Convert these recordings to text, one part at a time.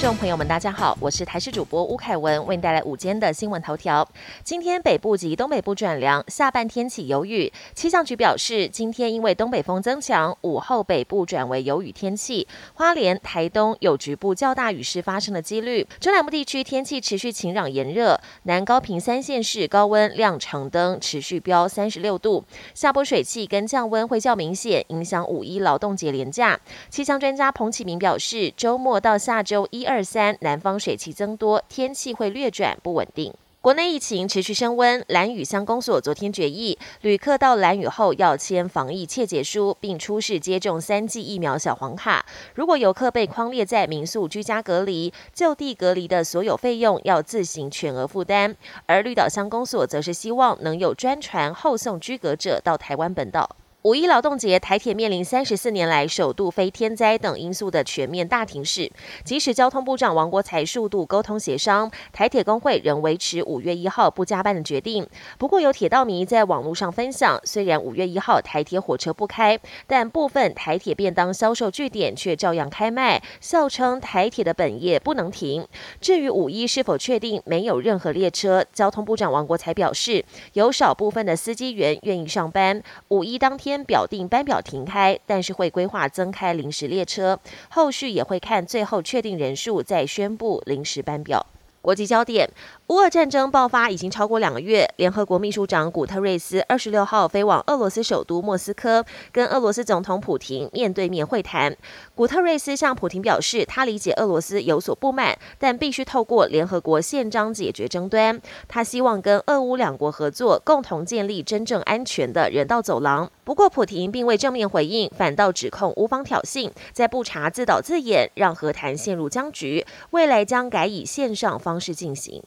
众朋友们，大家好，我是台视主播吴凯文，为您带来午间的新闻头条。今天北部及东北部转凉，下半天起有雨。气象局表示，今天因为东北风增强，午后北部转为有雨天气，花莲、台东有局部较大雨势发生的几率。中南部地区天气持续晴朗炎热，南高平三县市高温亮橙灯，持续飙三十六度。下波水汽跟降温会较明显，影响五一劳动节连假。气象专家彭启明表示，周末到下周一二。二三，南方水汽增多，天气会略转不稳定。国内疫情持续升温，蓝屿乡公所昨天决议，旅客到蓝屿后要签防疫切结书，并出示接种三剂疫苗小黄卡。如果游客被框列在民宿居家隔离，就地隔离的所有费用要自行全额负担。而绿岛乡公所则是希望能有专船后送居隔者到台湾本岛。五一劳动节，台铁面临三十四年来首度非天灾等因素的全面大停驶。即使交通部长王国才数度沟通协商，台铁工会仍维持五月一号不加班的决定。不过，有铁道迷在网络上分享，虽然五月一号台铁火车不开，但部分台铁便当销售据点却照样开卖，笑称台铁的本业不能停。至于五一是否确定没有任何列车，交通部长王国才表示，有少部分的司机员愿意上班。五一当天。表定班表停开，但是会规划增开临时列车，后续也会看最后确定人数再宣布临时班表。国际焦点。乌俄战争爆发已经超过两个月，联合国秘书长古特瑞斯二十六号飞往俄罗斯首都莫斯科，跟俄罗斯总统普廷面对面会谈。古特瑞斯向普廷表示，他理解俄罗斯有所不满，但必须透过联合国宪章解决争端。他希望跟俄乌两国合作，共同建立真正安全的人道走廊。不过，普廷并未正面回应，反倒指控乌方挑衅，在布查自导自演，让和谈陷入僵局。未来将改以线上方式进行。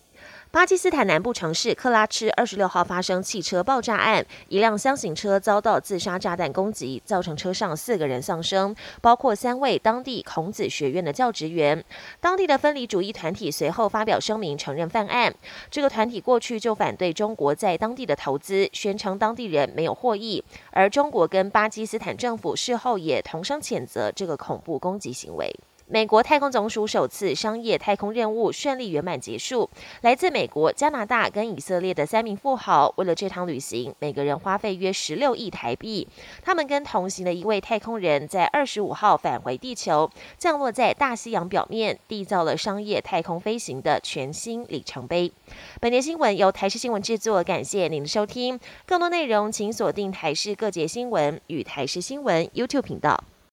巴基斯坦南部城市克拉吃二十六号发生汽车爆炸案，一辆箱型车遭到自杀炸弹攻击，造成车上四个人丧生，包括三位当地孔子学院的教职员。当地的分离主义团体随后发表声明承认犯案。这个团体过去就反对中国在当地的投资，宣称当地人没有获益。而中国跟巴基斯坦政府事后也同声谴责这个恐怖攻击行为。美国太空总署首次商业太空任务顺利圆满结束。来自美国、加拿大跟以色列的三名富豪，为了这趟旅行，每个人花费约十六亿台币。他们跟同行的一位太空人，在二十五号返回地球，降落在大西洋表面，缔造了商业太空飞行的全新里程碑。本节新闻由台视新闻制作，感谢您的收听。更多内容请锁定台视各节新闻与台视新闻 YouTube 频道。